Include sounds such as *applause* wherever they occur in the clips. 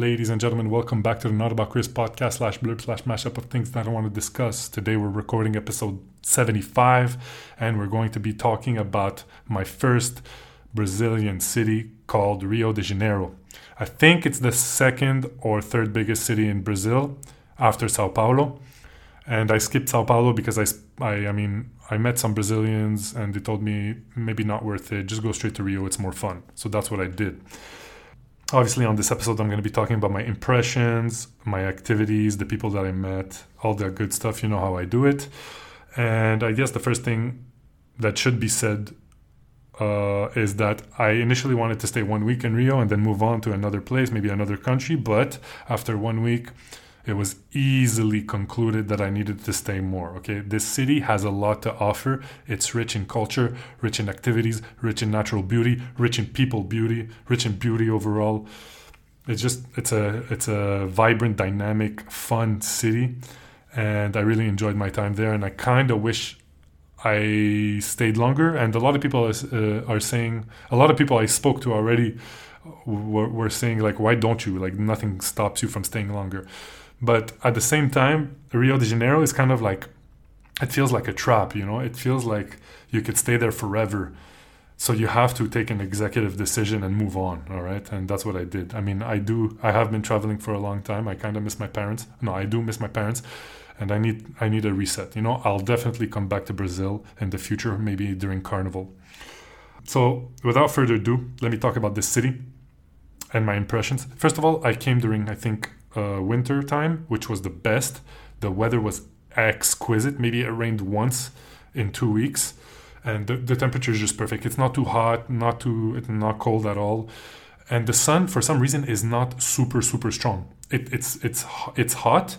Ladies and gentlemen, welcome back to the Not About Chris podcast slash blurb slash mashup of things that I want to discuss. Today we're recording episode 75 and we're going to be talking about my first Brazilian city called Rio de Janeiro. I think it's the second or third biggest city in Brazil after Sao Paulo. And I skipped Sao Paulo because I, I, I mean, I met some Brazilians and they told me maybe not worth it. Just go straight to Rio. It's more fun. So that's what I did. Obviously, on this episode, I'm going to be talking about my impressions, my activities, the people that I met, all that good stuff. You know how I do it. And I guess the first thing that should be said uh, is that I initially wanted to stay one week in Rio and then move on to another place, maybe another country. But after one week, it was easily concluded that I needed to stay more. Okay, this city has a lot to offer. It's rich in culture, rich in activities, rich in natural beauty, rich in people beauty, rich in beauty overall. It's just it's a it's a vibrant, dynamic, fun city, and I really enjoyed my time there. And I kind of wish I stayed longer. And a lot of people uh, are saying, a lot of people I spoke to already were, were saying like, why don't you? Like nothing stops you from staying longer. But at the same time, Rio de Janeiro is kind of like, it feels like a trap, you know? It feels like you could stay there forever. So you have to take an executive decision and move on, all right? And that's what I did. I mean, I do, I have been traveling for a long time. I kind of miss my parents. No, I do miss my parents. And I need, I need a reset. You know, I'll definitely come back to Brazil in the future, maybe during Carnival. So without further ado, let me talk about this city and my impressions. First of all, I came during, I think, uh, winter time, which was the best. The weather was exquisite. Maybe it rained once in two weeks, and the, the temperature is just perfect. It's not too hot, not too, it's not cold at all, and the sun for some reason is not super super strong. It, it's it's it's hot,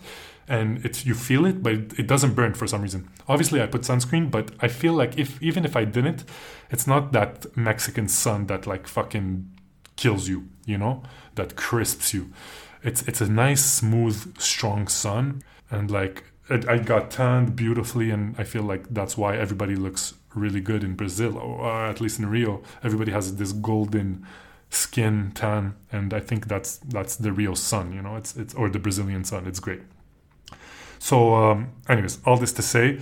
and it's you feel it, but it doesn't burn for some reason. Obviously, I put sunscreen, but I feel like if even if I didn't, it's not that Mexican sun that like fucking kills you, you know, that crisps you it's it's a nice, smooth, strong sun, and like it, I got tanned beautifully, and I feel like that's why everybody looks really good in Brazil, or at least in Rio. Everybody has this golden skin tan, and I think that's that's the Rio sun, you know. It's it's or the Brazilian sun. It's great. So, um, anyways, all this to say,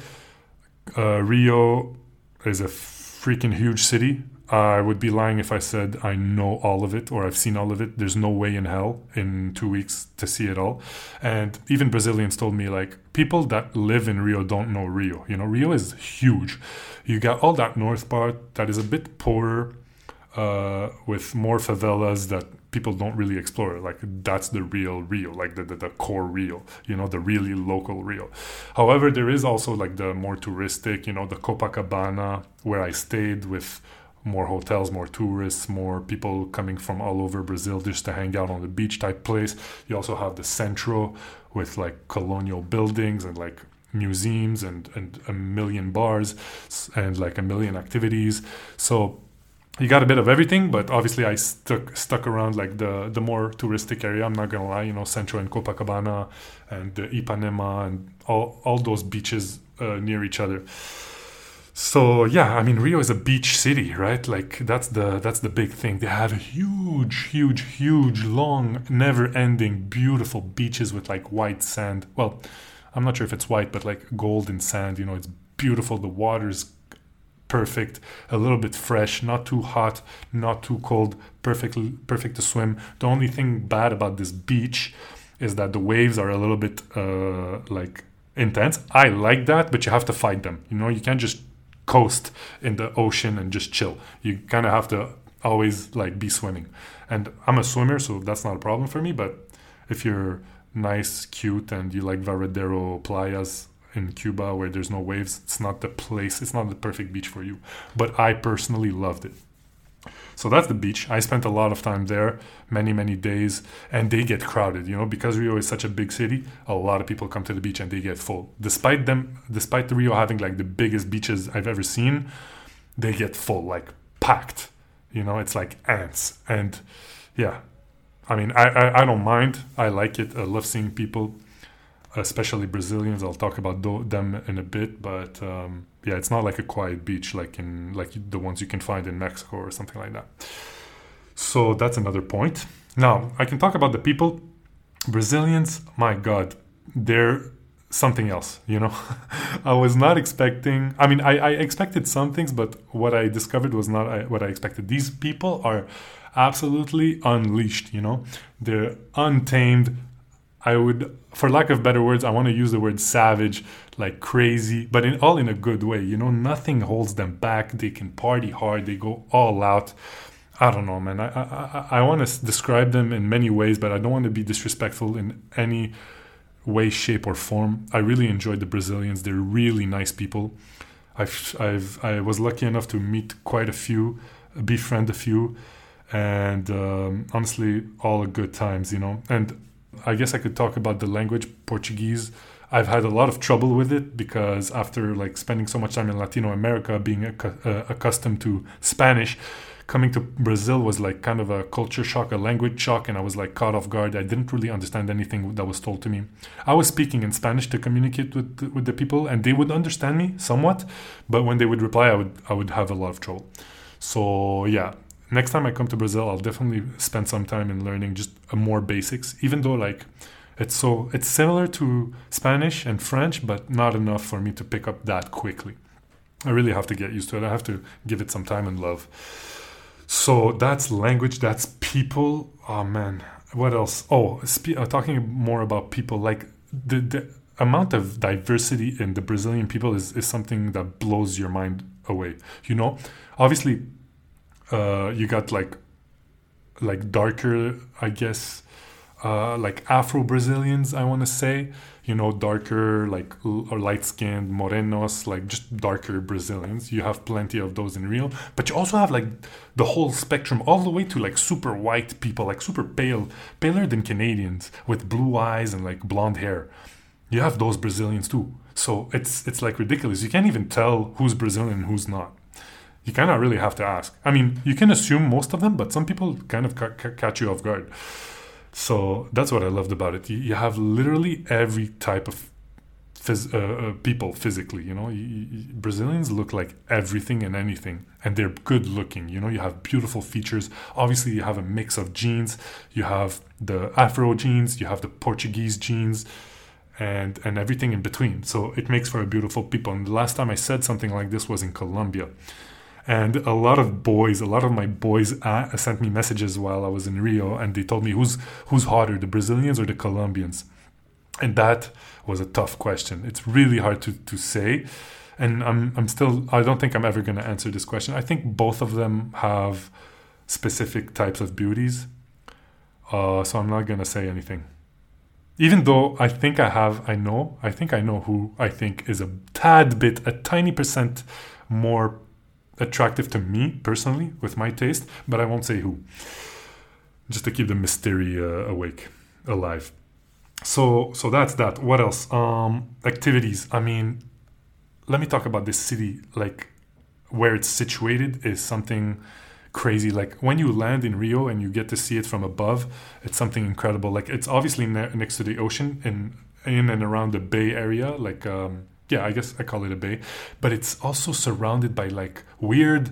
uh, Rio is a freaking huge city. I would be lying if I said I know all of it or I've seen all of it. There's no way in hell in two weeks to see it all. And even Brazilians told me, like, people that live in Rio don't know Rio. You know, Rio is huge. You got all that north part that is a bit poorer, uh, with more favelas that people don't really explore. Like that's the real Rio, like the, the, the, core Rio, you know, the really local Rio. However, there is also like the more touristic, you know, the Copacabana where I stayed with more hotels, more tourists, more people coming from all over Brazil just to hang out on the beach type place. You also have the Centro with like colonial buildings and like museums and, and a million bars and like a million activities. So you got a bit of everything, but obviously I stuck stuck around like the the more touristic area. I'm not gonna lie, you know, Centro and Copacabana and Ipanema and all all those beaches uh, near each other. So yeah, I mean Rio is a beach city, right? Like that's the that's the big thing. They have huge, huge, huge, long, never-ending, beautiful beaches with like white sand. Well, I'm not sure if it's white, but like golden sand. You know, it's beautiful. The water's perfect, a little bit fresh, not too hot, not too cold, perfect perfect to swim. The only thing bad about this beach is that the waves are a little bit uh, like intense. I like that, but you have to fight them. You know, you can't just coast in the ocean and just chill. You kind of have to always like be swimming. And I'm a swimmer, so that's not a problem for me. But if you're nice, cute, and you like Varadero playas in Cuba where there's no waves, it's not the place, it's not the perfect beach for you. But I personally loved it. So that's the beach. I spent a lot of time there, many, many days, and they get crowded, you know, because Rio is such a big city, a lot of people come to the beach and they get full. Despite them, despite the Rio having like the biggest beaches I've ever seen, they get full, like packed. You know, it's like ants. And yeah, I mean, I, I, I don't mind. I like it. I love seeing people especially Brazilians. I'll talk about them in a bit, but um, yeah, it's not like a quiet beach like in like the ones you can find in Mexico or something like that. So that's another point. Now, I can talk about the people. Brazilians, my God, they're something else, you know? *laughs* I was not expecting, I mean, I, I expected some things, but what I discovered was not what I expected. These people are absolutely unleashed, you know? They're untamed. I would, for lack of better words, I want to use the word savage, like crazy, but in all in a good way. You know, nothing holds them back. They can party hard. They go all out. I don't know, man. I I, I want to describe them in many ways, but I don't want to be disrespectful in any way, shape, or form. I really enjoyed the Brazilians. They're really nice people. I've I've I was lucky enough to meet quite a few, befriend a few, and um, honestly, all good times, you know. And I guess I could talk about the language Portuguese. I've had a lot of trouble with it because after like spending so much time in Latino America, being uh, accustomed to Spanish, coming to Brazil was like kind of a culture shock, a language shock, and I was like caught off guard. I didn't really understand anything that was told to me. I was speaking in Spanish to communicate with with the people, and they would understand me somewhat, but when they would reply, I would I would have a lot of trouble. So yeah, next time I come to Brazil, I'll definitely spend some time in learning just more basics, even though like it's so it's similar to Spanish and French, but not enough for me to pick up that quickly. I really have to get used to it. I have to give it some time and love. So that's language, that's people. Oh man, what else? Oh, spe- uh, talking more about people, like the, the amount of diversity in the Brazilian people is, is something that blows your mind away. You know, obviously, uh, you got like like darker, I guess, uh, like Afro Brazilians. I want to say, you know, darker, like or light skinned morenos, like just darker Brazilians. You have plenty of those in Rio, but you also have like the whole spectrum, all the way to like super white people, like super pale, paler than Canadians with blue eyes and like blonde hair. You have those Brazilians too. So it's it's like ridiculous. You can't even tell who's Brazilian and who's not. You kind of really have to ask. I mean, you can assume most of them, but some people kind of ca- ca- catch you off guard. So that's what I loved about it. You, you have literally every type of phys- uh, uh, people physically. You know, you, you, Brazilians look like everything and anything, and they're good looking. You know, you have beautiful features. Obviously, you have a mix of genes. You have the Afro genes. You have the Portuguese genes. And, and everything in between. So it makes for a beautiful people. And the last time I said something like this was in Colombia and a lot of boys a lot of my boys uh, sent me messages while i was in rio and they told me who's who's hotter the brazilians or the colombians? And that was a tough question. It's really hard to, to say. And I'm, I'm still i don't think i'm ever going to answer this question. I think both of them have specific types of beauties uh, so i'm not going to say anything. Even though i think i have i know i think i know who i think is a tad bit a tiny percent more attractive to me personally with my taste, but I won't say who. Just to keep the mystery uh, awake, alive. So so that's that. What else? Um, activities. I mean, let me talk about this city. Like where it's situated is something crazy. Like when you land in Rio and you get to see it from above, it's something incredible. Like it's obviously ne- next to the ocean and in and around the Bay Area, like um, yeah, I guess I call it a bay, but it's also surrounded by like weird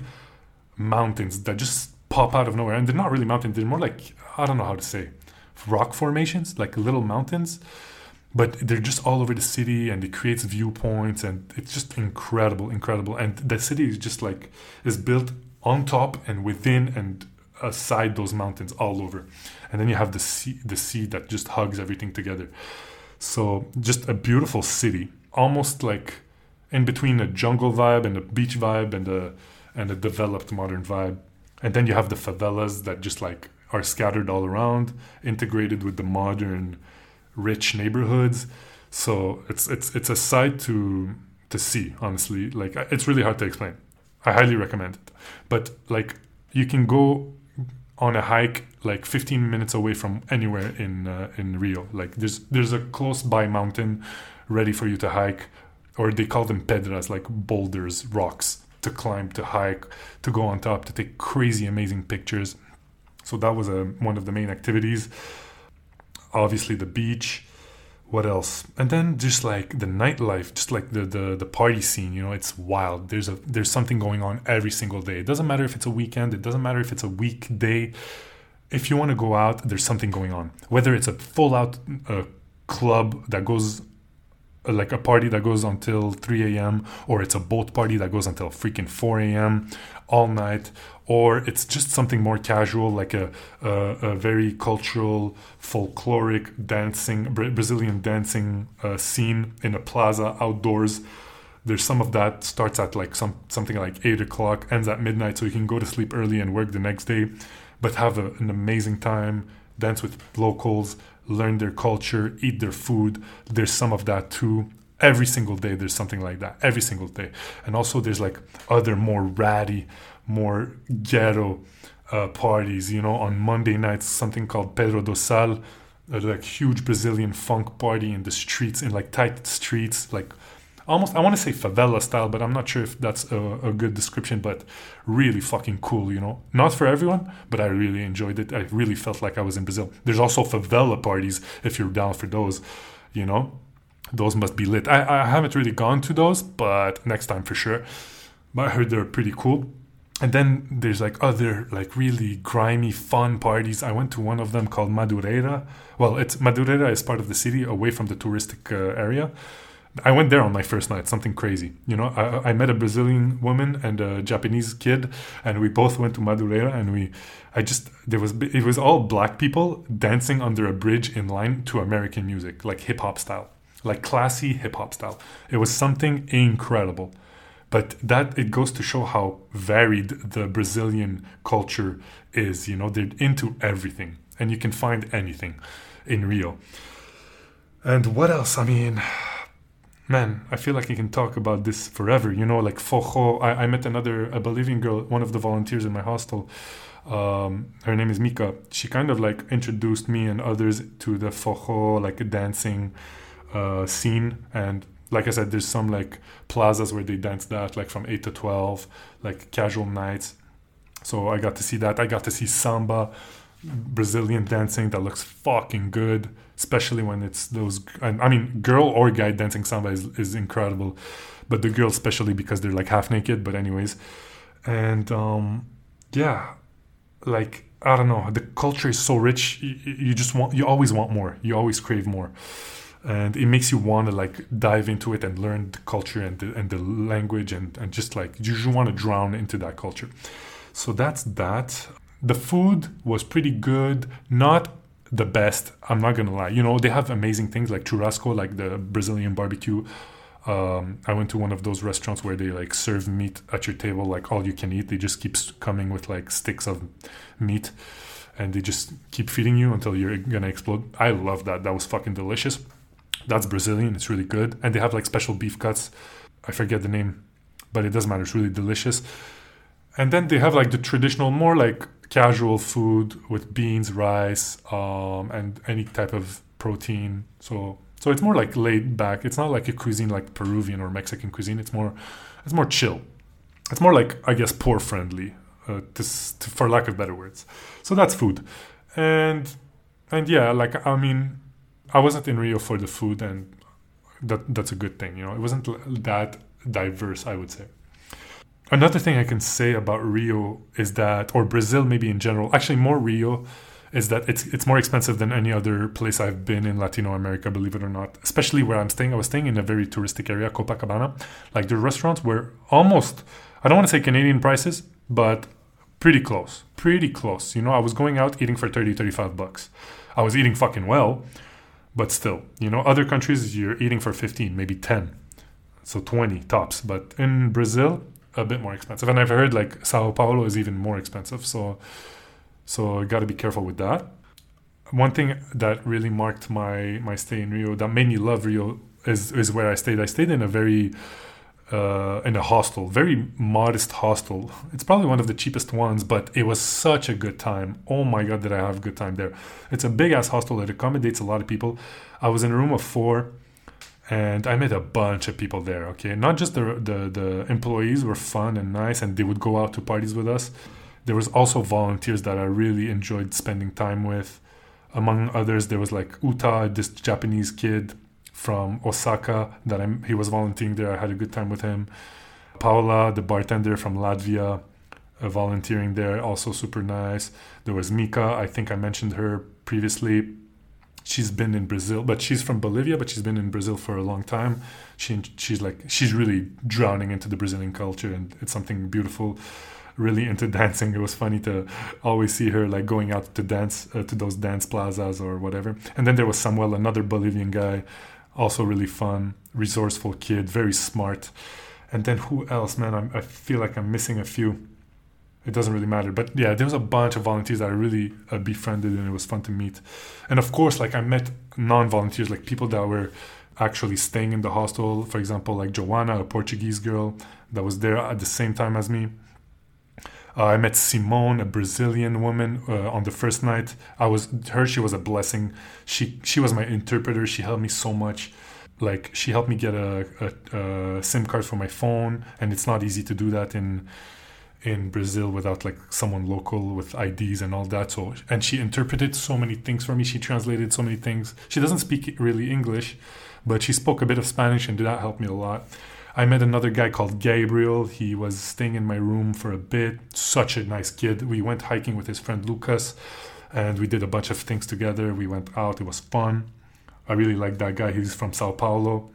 mountains that just pop out of nowhere. And they're not really mountains, they're more like, I don't know how to say, rock formations, like little mountains. But they're just all over the city and it creates viewpoints and it's just incredible, incredible. And the city is just like, is built on top and within and aside those mountains all over. And then you have the sea, the sea that just hugs everything together. So just a beautiful city almost like in between a jungle vibe and a beach vibe and a and a developed modern vibe. And then you have the favelas that just like are scattered all around, integrated with the modern, rich neighborhoods. So it's it's it's a sight to to see. Honestly, like it's really hard to explain. I highly recommend it. But like you can go on a hike like 15 minutes away from anywhere in uh, in Rio. Like there's there's a close by mountain ready for you to hike, or they call them pedras, like boulders, rocks to climb, to hike, to go on top, to take crazy, amazing pictures. So that was a, one of the main activities. Obviously, the beach. What else? And then just like the nightlife, just like the, the the party scene, you know, it's wild. There's a there's something going on every single day. It doesn't matter if it's a weekend. It doesn't matter if it's a weekday if you want to go out, there's something going on. Whether it's a full out uh, club that goes like a party that goes until 3 a.m., or it's a boat party that goes until freaking 4 a.m. all night, or it's just something more casual, like a, a, a very cultural, folkloric dancing, Brazilian dancing uh, scene in a plaza outdoors. There's some of that starts at like some something like eight o'clock, ends at midnight, so you can go to sleep early and work the next day, but have a, an amazing time, dance with locals, learn their culture, eat their food. There's some of that too. Every single day, there's something like that. Every single day. And also, there's like other more ratty, more ghetto uh, parties. You know, on Monday nights, something called Pedra do Sal, a like huge Brazilian funk party in the streets, in like tight streets, like almost I want to say favela style, but I'm not sure if that's a, a, good description. But really fucking cool, you know. Not for everyone, but I really enjoyed it. I really felt like I was in Brazil. There's also favela parties if you're down for those, you know. Those must be lit. I, I haven't really gone to those, but next time for sure. But I heard they're pretty cool. And then there's like other like really grimy fun parties. I went to one of them called Madureira. Well, it's Madureira is part of the city away from the touristic uh, area I went there on my first night, something crazy. You know, I, I, met a Brazilian woman and a Japanese kid, and we both went to Madureira, and we, I just there was it was all black people dancing under a bridge in line to American music, like hip hop style, like classy hip hop style. It was something incredible, but that it goes to show how varied the Brazilian culture is. You know, they're into everything, and you can find anything in Rio. And what else? I mean man, I feel like you can talk about this forever. You know, like Forró. I, I met another, a Bolivian girl, one of the volunteers in my hostel. Um, her name is Mika. She kind of like introduced me and others to the Forró, like dancing uh, scene. And like I said, there's some like plazas where they dance that, like from 8 to 12, like casual nights. So I got to see that. I got to see samba, Brazilian dancing that looks fucking good especially when it's those. I mean, girl or guy dancing samba is, is incredible, but the girls especially because they're like half naked. But anyways, and um, yeah, like I don't know, the culture is so rich. You, you just want, you always want more. You always crave more and it makes you want to like dive into it and learn the culture and the, and the language and, and just like you just want to drown into that culture so that's that the food was pretty good not the best. I'm not gonna lie. You know, they have amazing things like churrasco, like the Brazilian barbecue. Um, I went to one of those restaurants where they like serve meat at your table, like all you can eat. They just keep coming with like sticks of meat, and they just keep feeding you until you're gonna explode. I love that. That was fucking delicious. That's Brazilian. It's really good, and they have like special beef cuts. I forget the name, but it doesn't matter. It's really delicious. And then they have like the traditional, more like casual food with beans, rice, um, and any type of protein. So so it's more like laid back. It's not like a cuisine like Peruvian or Mexican cuisine. It's more it's more chill. It's more like I guess poor friendly, uh, to, to, for lack of better words. So that's food, and and yeah, like I mean, I wasn't in Rio for the food, and that that's a good thing. You know, it wasn't that diverse. I would say. Another thing I can say about Rio is that, or Brazil maybe in general, actually more Rio, is that it's it's more expensive than any other place I've been in Latino America, believe it or not. Especially where I'm staying. I was staying in a very touristic area, Copacabana. Like the restaurants were almost, I don't want to say Canadian prices, but pretty close. Pretty close. You know, I was going out eating for 30, 35 bucks. I was eating fucking well, but still, you know, other countries you're eating for 15, maybe 10. So 20 tops. But in Brazil, a bit more expensive. And I've heard like Sao Paulo is even more expensive. So so I got to be careful with that. One thing that really marked my my stay in Rio that made me love Rio is is where I stayed. I stayed in a very uh, in a hostel, very modest hostel. It's probably one of the cheapest ones, but it was such a good time. Oh my god, did I have a good time there! It's a big ass hostel that accommodates a lot of people. I was in a room of four and I met a bunch of people there. Okay, not just the, the the employees were fun and nice, and they would go out to parties with us. There was also volunteers that I really enjoyed spending time with. Among others, there was like Uta, this Japanese kid from Osaka that i he was volunteering there. I had a good time with him. Paula, the bartender from Latvia, uh, volunteering there, also super nice. There was Mika, I think I mentioned her previously. She's been in Brazil, but she's from Bolivia, but she's been in Brazil for a long time. She she's like she's really drowning into the Brazilian culture, and it's something beautiful. Really into *laughs* dancing. It was funny to always see her like going out to dance uh, to those dance plazas or whatever. And then there was Samuel, another Bolivian guy, also really fun, resourceful kid, very smart. And then who else, man? I'm, I feel like I'm missing a few it doesn't really matter. But yeah, there was a bunch of volunteers that I really uh, befriended, and it was fun to meet. And of course, like I met non-volunteers, like people that were actually staying in the hostel. For example, like Joanna, a Portuguese girl that was there at the same time as me. Uh, I met Simone, a Brazilian woman, uh, on the first night. I was her. She was a blessing. She she was my interpreter. She helped me so much. Like she helped me get a, a, a SIM card for my phone, and it's not easy to do that in in Brazil without like someone local with IDs and all that. So and she interpreted so many things for me. She translated so many things. She doesn't speak really English, but she spoke a bit of Spanish and that helped me a lot. I met another guy called Gabriel. He was staying in my room for a bit. Such a nice kid. We went hiking with his friend Lucas and we did a bunch of things together. We went out. It was fun. I really like that guy. He's from Sao Paulo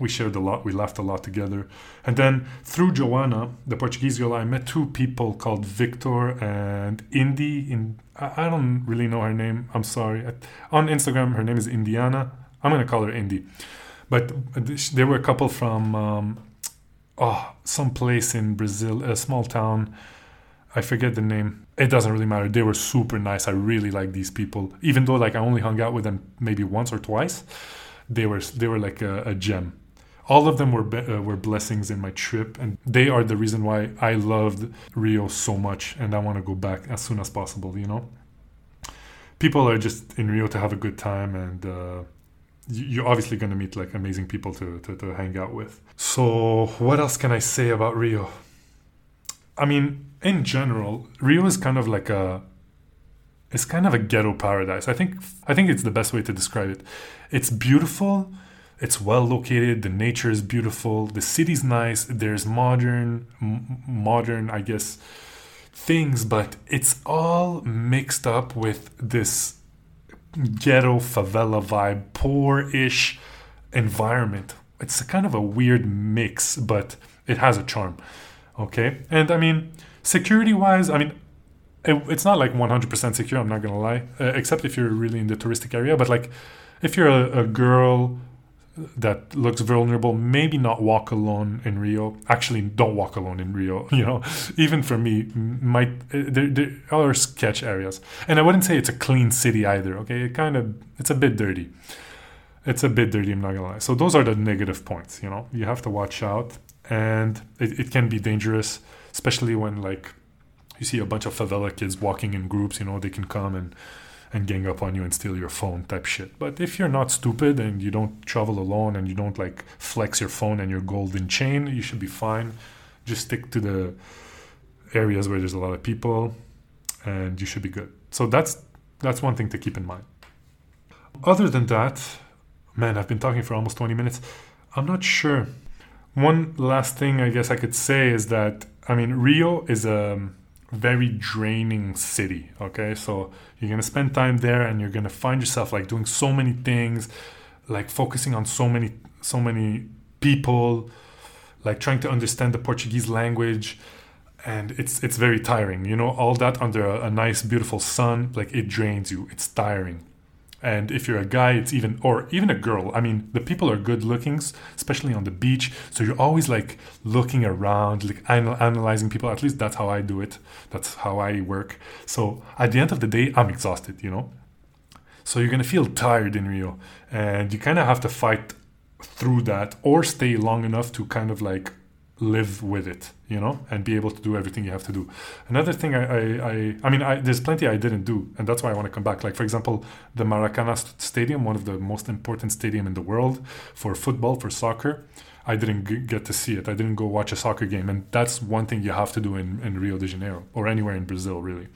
we shared a lot we laughed a lot together. And then through joanna the portuguese girl i met two people called victor and indy in i don't really know her name i'm sorry. On instagram her name is indiana. I'm gonna call her indy. But there were a couple from um, oh some place in brazil a small town. I forget the name. It doesn't really matter. They were super nice. I really like these people. Even though like i only hung out with them maybe once or twice they were they were like a, a gem. All of them were be- uh, were blessings in my trip and they are the reason why I loved Rio so much and I want to go back as soon as possible you know? People are just in Rio to have a good time and uh, you're obviously going to meet like amazing people to, to, to hang out with. So what else can I say about Rio? I mean in general Rio is kind of like a it's kind of a ghetto paradise I think I think it's the best way to describe it it's beautiful it's well located. The nature is beautiful. The city's nice. There's modern, m- modern, I guess, things, but it's all mixed up with this ghetto favela vibe, poor-ish environment. It's a kind of a weird mix, but it has a charm. Okay, and I mean, security-wise, I mean, it, it's not like 100% secure. I'm not gonna lie, uh, except if you're really in the touristic area. But like, if you're a, a girl that looks vulnerable maybe not walk alone in rio. Actually don't walk alone in rio *laughs* you know? Even for me might there, there are sketch areas. And i wouldn't say it's a clean city either okay? It kind of it's a bit dirty. It's a bit dirty i'm not gonna lie. So those are the negative points you know? You have to watch out and it, it can be dangerous especially when like you see a bunch of favela kids walking in groups you know they can come and and gang up on you and steal your phone type shit. But if you're not stupid and you don't travel alone and you don't like flex your phone and your golden chain, you should be fine. Just stick to the areas where there's a lot of people and you should be good. So that's that's one thing to keep in mind. Other than that, man, I've been talking for almost 20 minutes. I'm not sure. One last thing I guess I could say is that I mean Rio is a very draining city. Okay, so you're gonna spend time there, and you're gonna find yourself like doing so many things, like focusing on so many so many people, like trying to understand the Portuguese language, and it's it's very tiring. You know, all that under a, a nice, beautiful sun, like it drains you. It's tiring and if you're a guy it's even or even a girl. I mean the people are good looking especially on the beach. So you're always like looking around like analyzing people. At least that's how i do it. That's how i work. So at the end of the day i'm exhausted you know? So you're gonna feel tired in rio. And you kind of have to fight through that or stay long enough to kind of like live with it, you know, and be able to do everything you have to do. Another thing I, I, I, I mean, I, there's plenty I didn't do, and that's why I want to come back. Like, for example, the Maracana Stadium, one of the most important stadium in the world for football, for soccer. I didn't g- get to see it. I didn't go watch a soccer game, and that's one thing you have to do in, in Rio de Janeiro or anywhere in Brazil, really.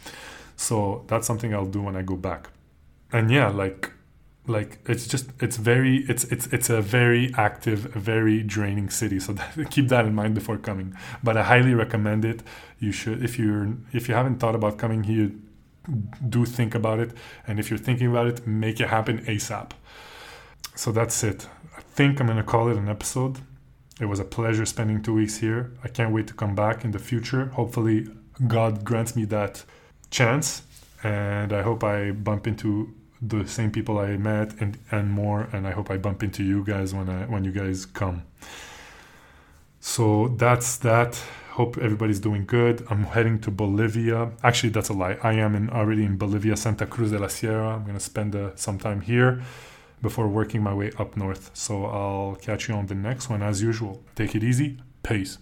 So that's something I'll do when I go back. And yeah, like like it's just it's very it's it's it's a very active very draining city. So *laughs* that, keep that in mind before coming. But i highly recommend it. You should if you're if you haven't thought about coming here do think about it. And if you're thinking about it make it happen asap so that's it. I think i'm going to call it an episode. It was a pleasure spending two weeks here. I can't wait to come back in the future. Hopefully god grants me that chance. And i hope i bump into the same people I met and and more. And I hope I bump into you guys when I when you guys come. So that's that. Hope everybody's doing good. I'm heading to Bolivia. Actually, that's a lie. I am in, already in Bolivia, Santa Cruz de la Sierra. I'm gonna spend uh, some time here before working my way up north. So I'll catch you on the next one as usual. Take it easy. Peace.